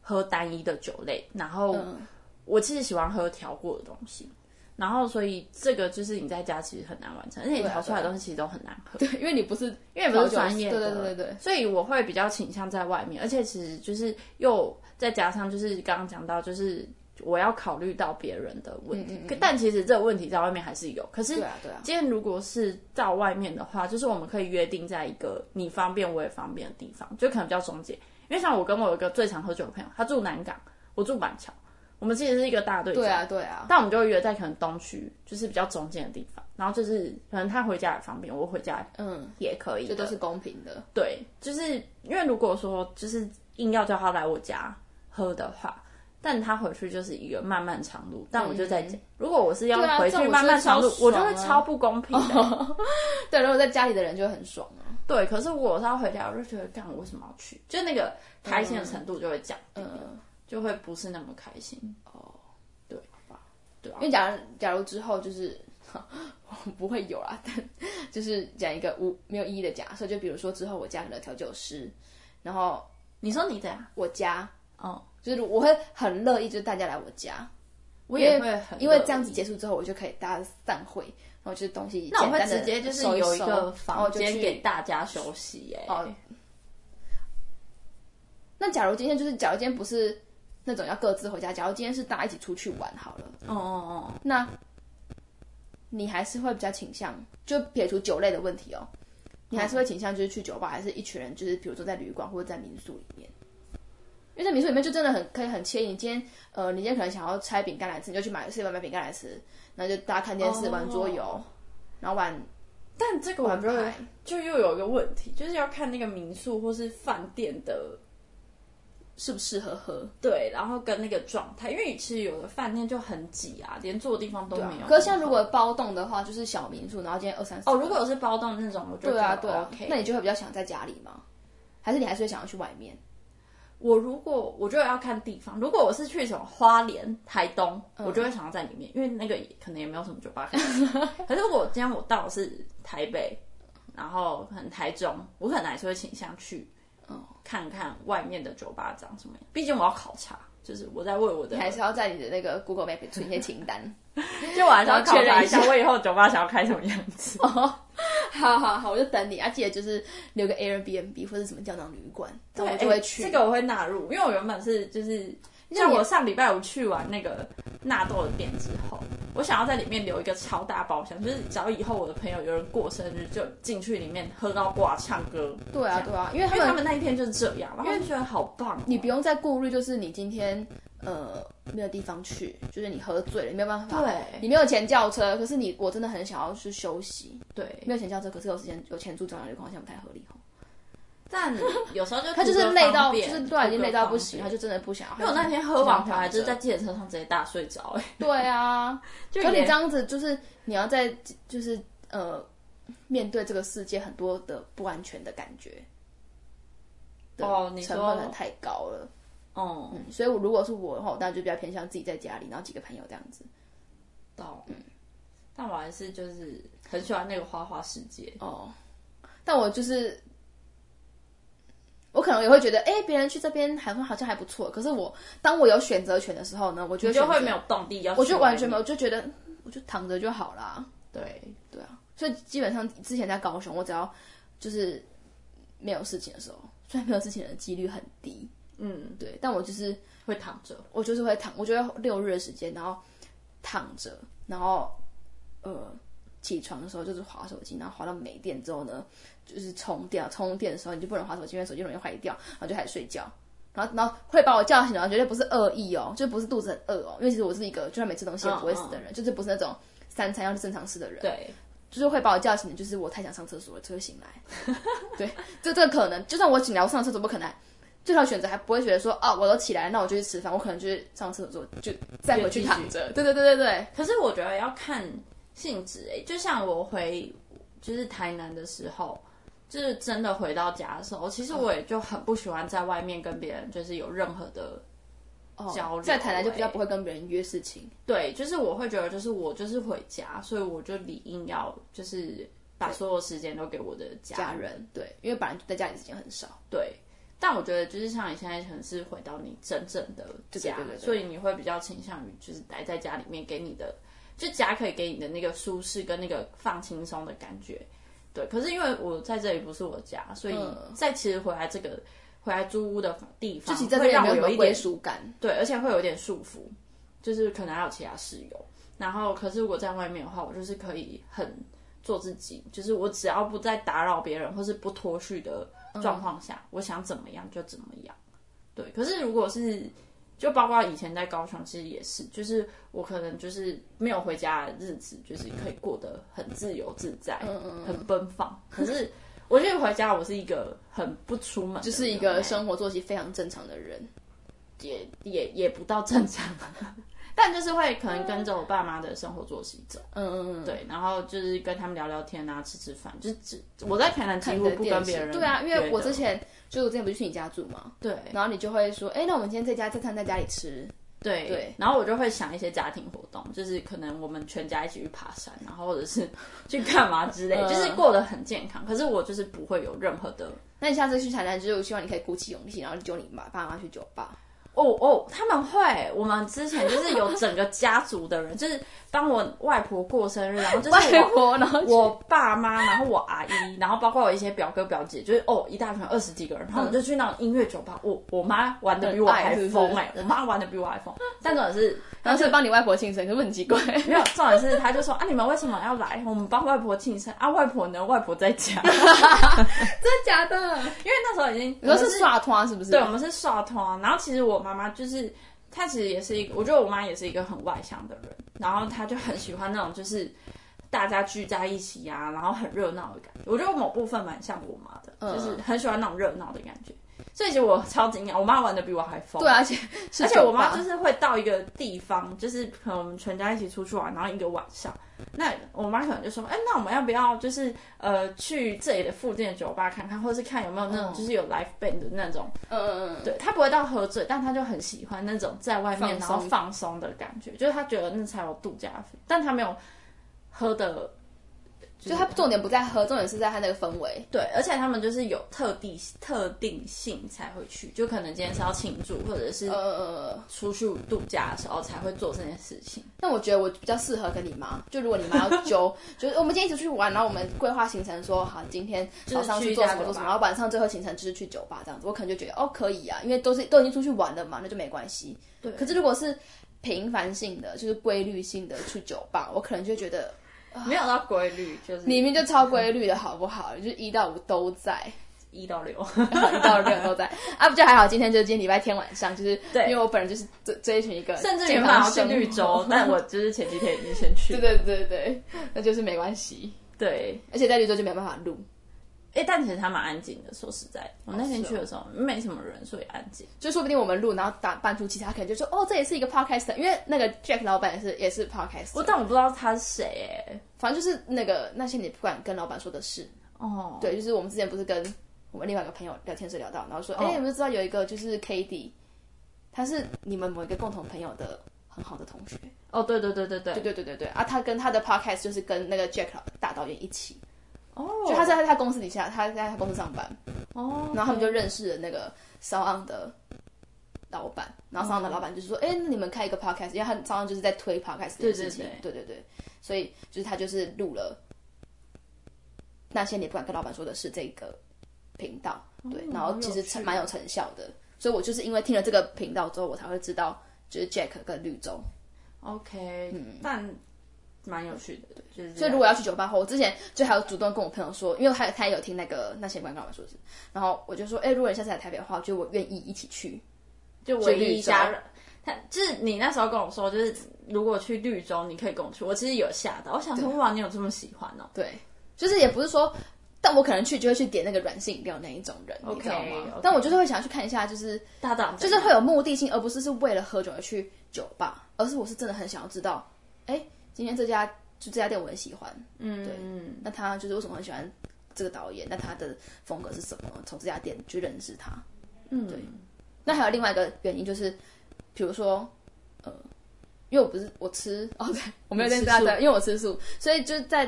喝单一的酒类，然后嗯我其实喜欢喝调过的东西，然后所以这个就是你在家其实很难完成，而且你调出来的东西其实都很难喝。对，因为你不是因为不是专业的，对对对对对，所以我会比较倾向在外面，而且其实就是又再加上就是刚刚讲到，就是我要考虑到别人的问题，可但其实这个问题在外面还是有。可是对啊对啊，今天如果是到外面的话，就是我们可以约定在一个你方便我也方便的地方，就可能比较中介。因为像我跟我有一个最常喝酒的朋友，他住南港，我住板桥，我们其实是一个大队长。对啊对啊，但我们就会约在可能东区，就是比较中间的地方，然后就是可能他回家也方便，我回家嗯，也可以的，这都是公平的。对，就是因为如果说就是硬要叫他来我家喝的话，但他回去就是一个漫漫长路，但我就在家。如果我是要回去漫漫长路，我就会超不公平的。对，如果在家里的人就会很爽啊。对，可是我是要回家，我就觉得，干我为什么要去？就那个开心的程度就会降低了，嗯，就会不是那么开心。哦，对吧？对啊因，为假如假如之后就是。不会有啦，但 就是讲一个无没有意义的假设，就比如说之后我家可能调酒师，然后你说你的呀？我家哦，就是我会很乐意，就是大家来我家，我也会很因为这样子结束之后，我就可以大家散会，然后就是东西那我会直接就是有一个房间给大家休息耶。哦那假如今天就是，假如今天不是那种要各自回家，假如今天是大家一起出去玩好了，哦哦哦，那你还是会比较倾向，就撇除酒类的问题哦，你还是会倾向就是去酒吧，还是一群人就是比如说在旅馆或者在民宿里面？因为在民宿里面就真的很可以很惬意。你今天呃，你今天可能想要拆饼干来吃，你就去买 seven 买饼干来吃，然后就大家看电视、哦玩桌游，然后玩但这个我玩就会牌。就又有一个问题，就是要看那个民宿或是饭店的适不适合喝？对，然后跟那个状态，因为其实有的饭店就很挤啊，连坐的地方都没有。可是像如果包栋的话，就是小民宿，然后今天二三十哦，如果我是包栋那种，我就对啊觉得对啊 OK。那你就会比较想在家里吗？还是你还是会想要去外面？我如果我觉得要看地方，如果我是去什么花莲、台东，嗯我就会想要在里面，因为那个可能也没有什么酒吧可 是如果今天我到的是台北，然后可能台中，我可能还是会倾向去，哦看看外面的酒吧长什么样。毕竟我要考察，就是我在为我的还是要在你的那个 Google Map 存一些清单？就我还是要然后考察一下，确认一下我以后酒吧想要开什么样子。好好好，我就等你。啊，记得就是留个 Airbnb 或者什么胶囊旅馆，那我就会去。欸这个我会纳入，因为我原本是就是像我上礼拜五去完那个纳豆的店之后，我想要在里面留一个超大包厢，就是只要以后我的朋友有人过生日，就进去里面喝到挂唱歌。对啊，对啊，因为他因为他们们那一天就是这样，然后就觉得好棒。哦、你不用再顾虑，就是你今天呃没有地方去，就是你喝醉了，你没有办法，对。你没有钱叫车，可是你我真的很想要去休息，对，没有钱叫车，可是有时间有钱住中央旅馆，好像不太合理哦。但有时候就 他就是累到，就是对啊，已经累到不行，他就真的不想要。因为我那天喝完回来，就是在就计程车上直接大睡着、哎，对啊，就你这样子就是你要在就是呃面对这个世界很多的不安全的感觉。哦你成本太高了，哦，嗯，所以我如果是我的话，我当然就比较偏向自己在家里，然后几个朋友这样子。懂，嗯，但我还是就是很喜欢那个花花世界，哦，但我就是，我可能也会觉得，哎、别人去这边好像好像还不错。可是我当我有选择权的时候呢，我就选择你就会没有动力要去我就完全没有，我就觉得我就躺着就好啦。对。对啊，所以基本上之前在高雄，我只要就是没有事情的时候，虽然没有事情的几率很低，嗯，对，但我就是会躺着。我就是会躺，我觉得六日的时间，然后躺着，然后呃起床的时候就是划手机，然后划到没电之后呢，就是充电，充电的时候你就不能划手机，因为手机容易坏掉，然后就开始睡觉。然后，然后会把我叫醒，然后绝对不是恶意哦，就不是肚子很饿哦，因为其实我是一个就算没吃东西也不会死的人，就是不是那种三餐要正常吃的人。对，就是会把我叫醒的，就是我太想上厕所了，就会醒来。对，这这个可能，就算我醒来，我上厕所不可能，最好选择还不会觉得说，哦，我都起来，那我就去吃饭，我可能就是上厕所就再回去躺着。对对对对对。可是我觉得要看性质诶，就像我回就是台南的时候。就是真的回到家的时候，其实我也就很不喜欢在外面跟别人就是有任何的交流。在台南就比较不会跟别人约事情。对，就是我会觉得，就是我就是回家，所以我就理应要就是把所有时间都给我的家人。对，因为本来在家里时间很少。对，但我觉得就是像你现在可能是回到你真正的家，所以你会比较倾向于就是待在家里面，给你的就家可以给你的那个舒适跟那个放轻松的感觉。对，可是因为我在这里不是我家，所以在其实回来这个回来租屋的地方，会让我有一点属感。对，而且会有点束缚，就是可能还有其他室友。然后，可是如果在外面的话，我就是可以很做自己，就是我只要不再打扰别人或是不脱序的状况下，我想怎么样就怎么样。对，可是如果是。就包括以前在高雄，其实也是，就是我可能就是没有回家的日子，就是可以过得很自由自在，很奔放。可是我觉得回家，我是一个很不出门，就是一个生活作息非常正常的人，也也也不到正常。但就是会可能跟着我爸妈的生活作息走，嗯嗯嗯，对，然后就是跟他们聊聊天啊，吃吃饭，就是只我在台南几乎不跟别人，对啊，因为我之前就我之前不是去你家住嘛，对，然后你就会说，哎，那我们今天在家这餐在家里吃，对对，然后我就会想一些家庭活动，就是可能我们全家一起去爬山，然后或者是 去干嘛之类，就是过得很健康。可是我就是不会有任何的，那你下次去台南，就是希望你可以鼓起勇气，然后揪你爸爸妈去酒吧。哦哦，他们会。我们之前就是有整个家族的人，就是帮我外婆过生日，然后就是外婆，然后我爸妈，然后我阿姨，然后包括我一些表哥表姐，就是哦一大群二十几个人，然后我们就去那种音乐酒吧。我我妈玩的比我还疯哎，我妈玩的比我还疯。但重点是，然后是帮你外婆庆生，可是很奇怪。没有，重点是他就说啊，你们为什么要来？我们帮外婆庆生啊，外婆呢？外婆在家。真的假的？因为那时候已经，你说是刷团是不是？对，我们是刷团。然后其实我。妈妈就是，她其实也是一个，我觉得我妈也是一个很外向的人，然后她就很喜欢那种就是大家聚在一起呀，然后很热闹的感觉。我觉得我某部分蛮像我妈的，就是很喜欢那种热闹的感觉。所以其实我超惊讶，我妈玩的比我还疯。对，而且而且我妈就是会到一个地方，就是可能我们全家一起出去玩，然后一个晚上，那我妈可能就说：“哎，那我们要不要就是呃去这里的附近的酒吧看看，或者是看有没有那种就是有 live band 的那种？”嗯嗯嗯。对她不会到喝醉，但她就很喜欢那种在外面然后放松的感觉，就是她觉得那才有度假但她没有喝的。就他重点不在喝，重点是在它那个氛围。对，而且他们就是有特地特定性才会去，就可能今天是要庆祝，或者是呃出去度假的时候才会做这件事情。那我觉得我比较适合跟你妈，就如果你妈要揪，就是我们今天一起出去玩，然后我们规划行程，说好今天早上去做什么做什么，然后晚上最后行程就是去酒吧这样子，我可能就觉得哦可以啊，因为都是都已经出去玩了嘛，那就没关系。对。可是如果是频繁性的，就是规律性的去酒吧，我可能就觉得。没有到规律，就是明明就超规律的好不好？就是一到五都在，一到六，一到六都在啊，不就还好？今天就是今天礼拜天晚上，就是对，因为我本人就是追追寻一个，甚至原本要去绿洲，但我就是前几天已经先去，对对对对，那就是没关系，对，而且在绿洲就没办法录。哎，但其实他蛮安静的。说实在，我那天去的时候没什么人，所以安静。就说不定我们录，然后打搬出其他，可能就说哦，这也是一个 podcast。因为那个 Jack 老板也是也是 podcast。我但我不知道他是谁哎，反正就是那个那些你不敢跟老板说的事哦。对，就是我们之前不是跟我们另外一个朋友聊天时聊到，然后说哎，有没有知道有一个就是 k d 他是你们某一个共同朋友的很好的同学。哦，对对对对对对对对对对啊，他跟他的 podcast 就是跟那个 Jack 大导演一起。哦，就他在他公司底下，他在他公司上班。哦，然后他们就认识了那个骚昂的老板，然后骚昂的老板就是说：“哎，那你们开一个 podcast，因为他骚昂就是在推 podcast 的事情。”对对对，所以就是他就是录了那些你不敢跟老板说的是这个频道。对，然后其实成蛮有成效的。所以我就是因为听了这个频道之后，我才会知道就是 Jack 跟绿洲。OK，嗯，但蛮有趣的，就是所以如果要去酒吧后，我之前就还有主动跟我朋友说，因为他他也有听那个那些关告我说是，然后我就说，哎、如果你下次来台北的话，我觉得我愿意一起去。就唯绿洲一加入。他就是你那时候跟我说，就是如果去绿洲，你可以跟我去。我其实有吓到，我想说哇，你有这么喜欢哦？对，就是也不是说，但我可能去就会去点那个软性饮料那一种人你知道吗但我就是会想要去看一下，就是大档就是会有目的性，而不是是为了喝酒而去酒吧，而是我是真的很想要知道，哎，今天这家就这家店我很喜欢，嗯对嗯那他就是为什么很喜欢这个导演？那他的风格是什么？从这家店去认识他。嗯，对那还有另外一个原因就是，比如说，呃，因为我不是我吃 哦，对我没有你吃素跟大家对，因为我吃素，所以就是在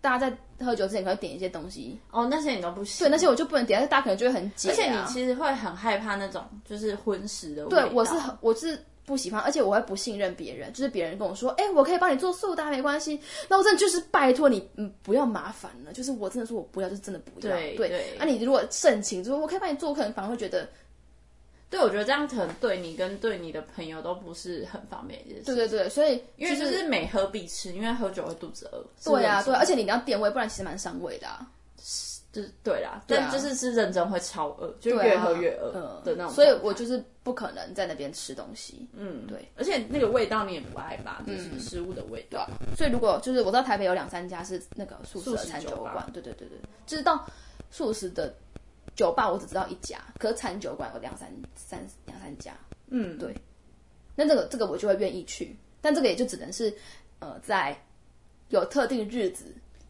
大家在喝酒之前可能会点一些东西，哦，那些你都不行，对，那些我就不能点，但是大家可能就会很解、啊，而且你其实会很害怕那种就是荤食的味道。对我是很我是不喜欢，而且我会不信任别人，就是别人跟我说，哎、我可以帮你做素的啊，没关系，那我真的就是拜托你，嗯，不要麻烦了，就是我真的说我不要，就是真的不要，对对，对那、你如果盛情，就是我可以帮你做，我可能反而会觉得，对，我觉得这样可能对你跟对你的朋友都不是很方便一件事。对对对，所以因为就是每喝必吃，因为喝酒会肚子饿。对啊，对啊，而且且你要点位，不然其实蛮伤胃的、啊。就是对啦，啊但就是是认真会超饿，就越喝越饿嗯的那种。所以我就是不可能在那边吃东西。嗯对，而且那个味道你也不爱吧？就是食物的味道。所以如果就是我知道台北有两三家是那个素食的餐酒馆，对对对对，就是到素食的酒吧我只知道一家，可是餐酒馆有两三三两三家。嗯，对那这个这个我就会愿意去，但这个也就只能是呃在有特定日子。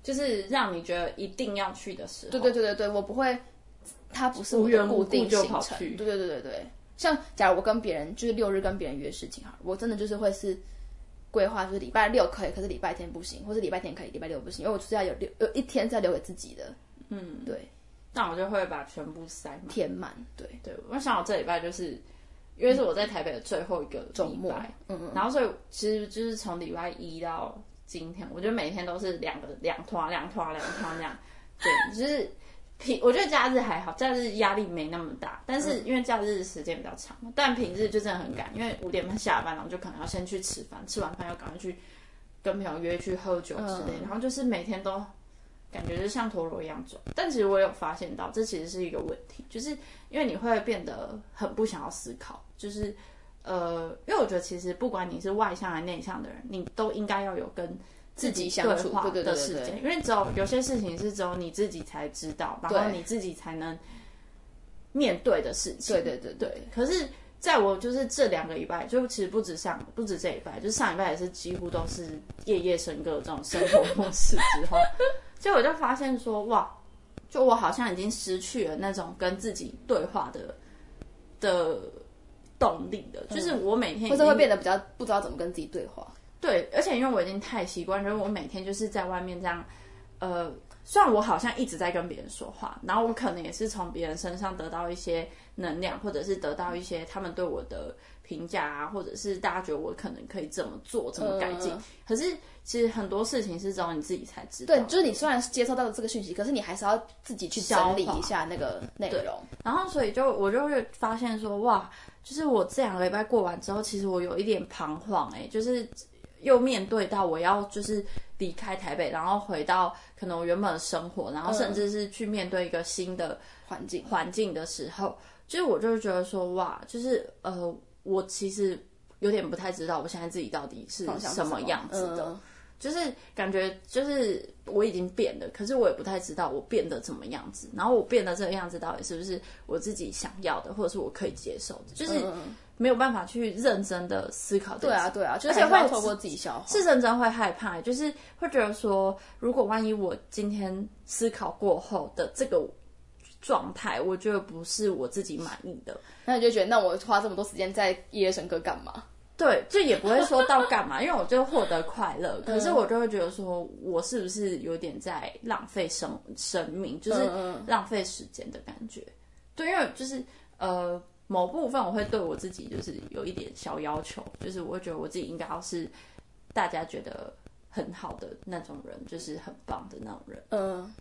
就是让你觉得一定要去的时候。对对对对对，我不会，它不是我的固定就行程。跑去对对对对对，像假如我跟别人就是六日跟别人约事情哈，我真的就是会是规划，就是礼拜六可以，可是礼拜天不行，或是礼拜天可以，礼拜六不行，因为我就是要有六有一天是要留给自己的，嗯，对，那我就会把全部塞满。填满，对，对，我想我这礼拜就是，因为是我在台北的最后一个周末，，嗯嗯，然后所以其实就是从礼拜一到今天，我觉得每天都是两个两团两团两团这样。对，就是平我觉得假日还好，假日压力没那么大，但是因为假日时间比较长，但平日就真的很赶，因为五点半下班，然后就可能要先去吃饭，吃完饭要赶快去跟朋友约去喝酒之类，嗯然后就是每天都。感觉就像陀螺一样转，但其实我有发现到，这其实是一个问题，就是因为你会变得很不想要思考，就是呃，因为我觉得其实不管你是外向还是内向的人，你都应该要有跟自己相处的时间，因为只有有些事情是只有你自己才知道，然后你自己才能面对的事情。对对对对，可是，在我就是这两个礼拜，就其实不止上，不止这一拜，就是上礼拜也是几乎都是夜夜笙歌这种生活模式之后，就我就发现说，哇，就我好像已经失去了那种跟自己对话的的动力的，就是我每天已或者会变得比较不知道怎么跟自己对话。对，而且因为我已经太习惯，就是我每天就是在外面这样，呃，虽然我好像一直在跟别人说话，然后我可能也是从别人身上得到一些能量，或者是得到一些他们对我的评价啊，或者是大家觉得我可能可以怎么做、怎么改进。嗯可是其实很多事情是只有你自己才知道。对，就是你虽然接收到了这个讯息，可是你还是要自己去整理一下那个内容。然后所以就我就会发现说，哇，就是我这两个礼拜过完之后，其实我有一点彷徨、欸，就是又面对到我要就是离开台北，然后回到可能我原本的生活，然后甚至是去面对一个新的环境，环境的时候，就是我就是觉得说，哇，就是呃，我其实有点不太知道我现在自己到底是什么样子的。嗯就是感觉就是我已经变了，可是我也不太知道我变得怎么样子，然后我变得这个样子到底是不是我自己想要的，或者是我可以接受的，就是没有办法去认真的思考。对啊，对啊，就是而且会透过自己消化。是认真会害怕，就是会觉得说，如果万一我今天思考过后的这个状态，我觉得不是我自己满意的，那你就觉得，那我花这么多时间在夜夜笙歌干嘛？对，就也不会说到干嘛，因为我就获得快乐，可是我就会觉得说，我是不是有点在浪费生生命，就是嗯浪费时间的感觉。对，因为就是呃，某部分我会对我自己就是有一点小要求，就是我会觉得我自己应该要是大家觉得很好的那种人，就是很棒的那种人。嗯，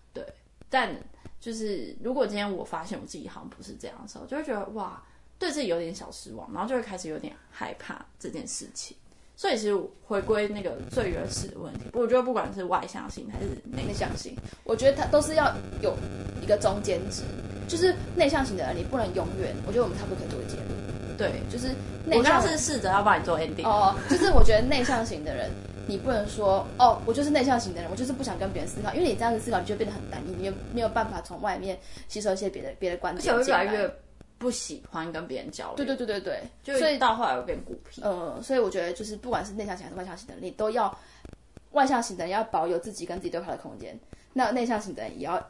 但就是如果今天我发现我自己好像不是这样的时候，就会觉得哇，对自己有点小失望，然后就会开始有点害怕这件事情。所以其实回归那个最原始的问题，我觉得不管是外向性还是内内向型，我觉得它都是要有一个中间值，就是内向型的人，你不能永远。我觉得我们差不多可以做个结论，对，就是内向刚是试着要帮你做 ending，、哦，就是我觉得内向型的人，你不能说哦，我就是内向型的人，我就是不想跟别人思考，因为你这样子思考，你就变得很单一，你也没有办法从外面吸收一些别的别的观而且。越来越不喜欢跟别人交流，对对对对对，所以到后来我变孤僻。呃，所以我觉得就是不管是内向型还是外向型的人，你都要外向型的人要保有自己跟自己对话的空间，那内向型的人也要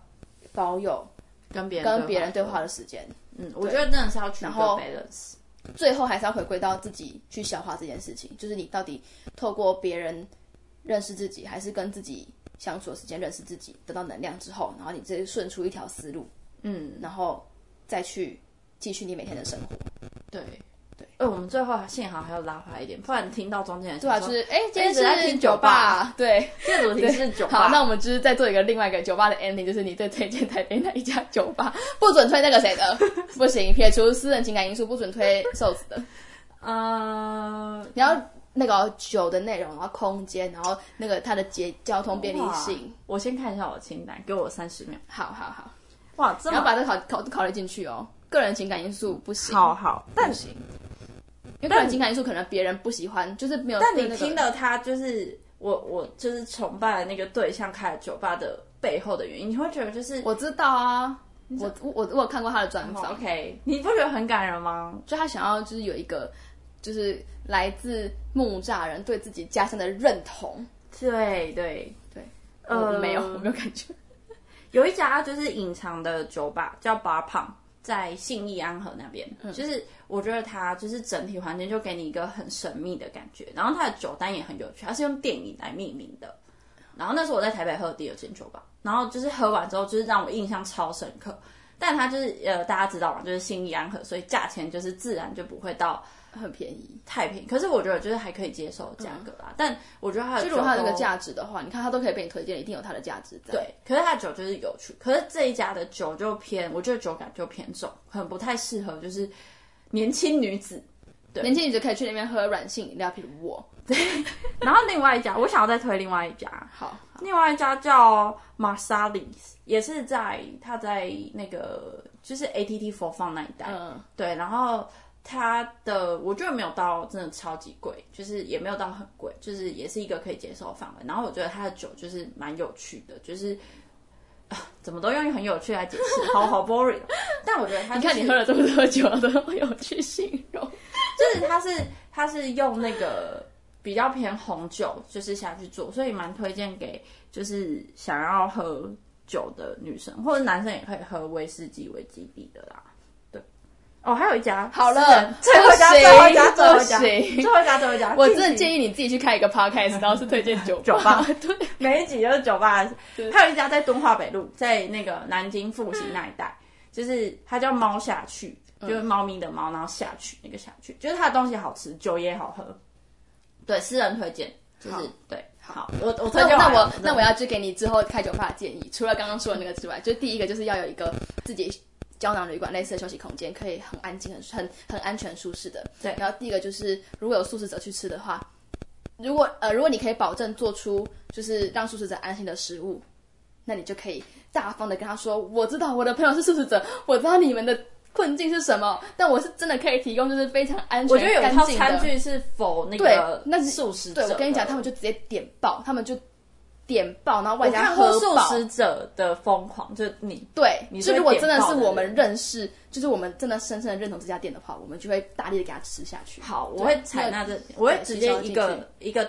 保有跟别人跟别人对话的，的时间。嗯，我觉得真的是要取一个然后 balance。最后还是要回归到自己去消化这件事情，就是你到底透过别人认识自己，还是跟自己相处的时间认识自己，得到能量之后，然后你再顺出一条思路，嗯，然后再去继续你每天的生活。对对。呃，我们最后幸好还要拉回来一点，不然听到中间的对啊，就是哎，今天一直在听酒吧，对。这个主题是酒吧。好，那我们就是再做一个另外一个酒吧的 ending，就是你最推荐台北哪一家酒吧？不准推那个谁的，不行，撇除私人情感因素，不准推瘦子的。呃，你要那个酒的内容，然后空间，然后那个它的节交通便利性。我先看一下我的清单，给我三十秒。好好好，哇，这么你要把这考考考虑进去哦。个人情感因素不行，好好，但不行，因为个人情感因素可能别人不喜欢，就是没有。但你听到他就是我我就是崇拜的那个对象开了酒吧的背后的原因，你会觉得就是我知道啊，我我我我有看过他的专哦访，OK，你不觉得很感人吗？就他想要就是有一个就是来自木栅人对自己家乡的认同。对对对，呃我没有，我没有感觉。有一家就是隐藏的酒吧叫 Bar Pump，在信义安和那边，嗯就是我觉得它就是整体环境就给你一个很神秘的感觉，然后它的酒单也很有趣，它是用电影来命名的。然后那是我在台北喝的第二间酒吧，然后就是喝完之后，就是让我印象超深刻。但它就是呃，大家知道嘛，就是信义安和，所以价钱就是自然就不会到很便宜，太便宜。可是我觉得就是还可以接受的价格啦。但我觉得它的酒就如果它有那个都价值的话，你看它都可以被你推荐，一定有它的价值在。对，可是它的酒就是有趣，可是这一家的酒就偏，我觉得酒感就偏重，很不太适合就是年轻女子。年轻女子可以去那边喝软性饮料，譬如我。然后另外一家，我想要再推另外一家，好，另外一家叫 Marsalis，也是在它在那个就是 ATT 佛放那一带，嗯，对，然后它的我觉得没有到真的超级贵，就是也没有到很贵，就是也是一个可以接受范围。然后我觉得它的酒就是蛮有趣的，就是。啊怎么都用很有趣来解释，好好 boring 哦。但我觉得它、就是，你看你喝了这么多酒，都有去形容。就是它是它是用那个比较偏红酒，就是下去做，所以蛮推荐给就是想要喝酒的女生或者男生也可以喝威士忌为基底的啦。对，哦，还有一家好了最后一家，最后一家，最后一家，最后一家，最后一家。我真的议建议你自己去开一个 podcast，然后是推荐酒酒吧 对，每一集就是酒吧，还有一家在敦化北路，在那个南京复兴那一带，就是它叫猫下去，就是猫咪的猫，然后下去那个下去，就是它的东西好吃，酒也好喝。对，私人推荐，就是好对，好，我我推荐那我那我要去给你之后开酒吧的建议，除了刚刚说的那个之外，就第一个就是要有一个自己胶囊旅馆类似的休息空间，可以很安静、很很很安全、舒适的。对然后第一个就是如果有素食者去吃的话，如果呃如果你可以保证做出就是让素食者安心的食物，那你就可以大方的跟他说，我知道我的朋友是素食者，我知道你们的。困境是什么？但我是真的可以提供，就是非常安全、我觉得有一套干净的餐具是否那对个，那是素食者。对我跟你讲，他们就直接点爆，他们就点爆，然后外加喝爆。食者的疯狂，就你对，你就是如果真的是我们认识，就是我们真的深深的认同这家店的话，我们就会大力的给它吃下去。好，我会采纳这，我会直接一个一个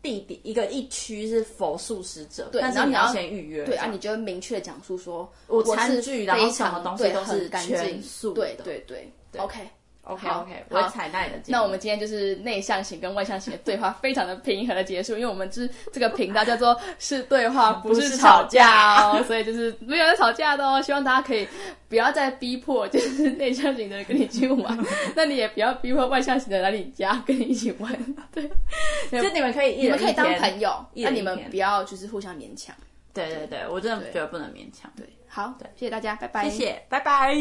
地点一个一区是否素食者，对但是你要先预约。对啊，你就会明确的讲述说，我餐具然后什么东西都是干净全素的对对对 OK。OK 好 OK，我采纳你的。那我们今天就是内向型跟外向型的对话非常的平和的结束，因为我们就是这个频道叫做是对话不是吵架哦，所以就是没有在吵架的哦。希望大家可以不要再逼迫就是内向型的人跟你去玩，那你也不要逼迫外向型的来你家跟你一起玩，对，就你们可以一人你们可以当朋友，一那你们不要就是互相勉强。对对对，我真的觉得不能勉强。对，好，谢谢大家，拜拜，谢谢，拜拜。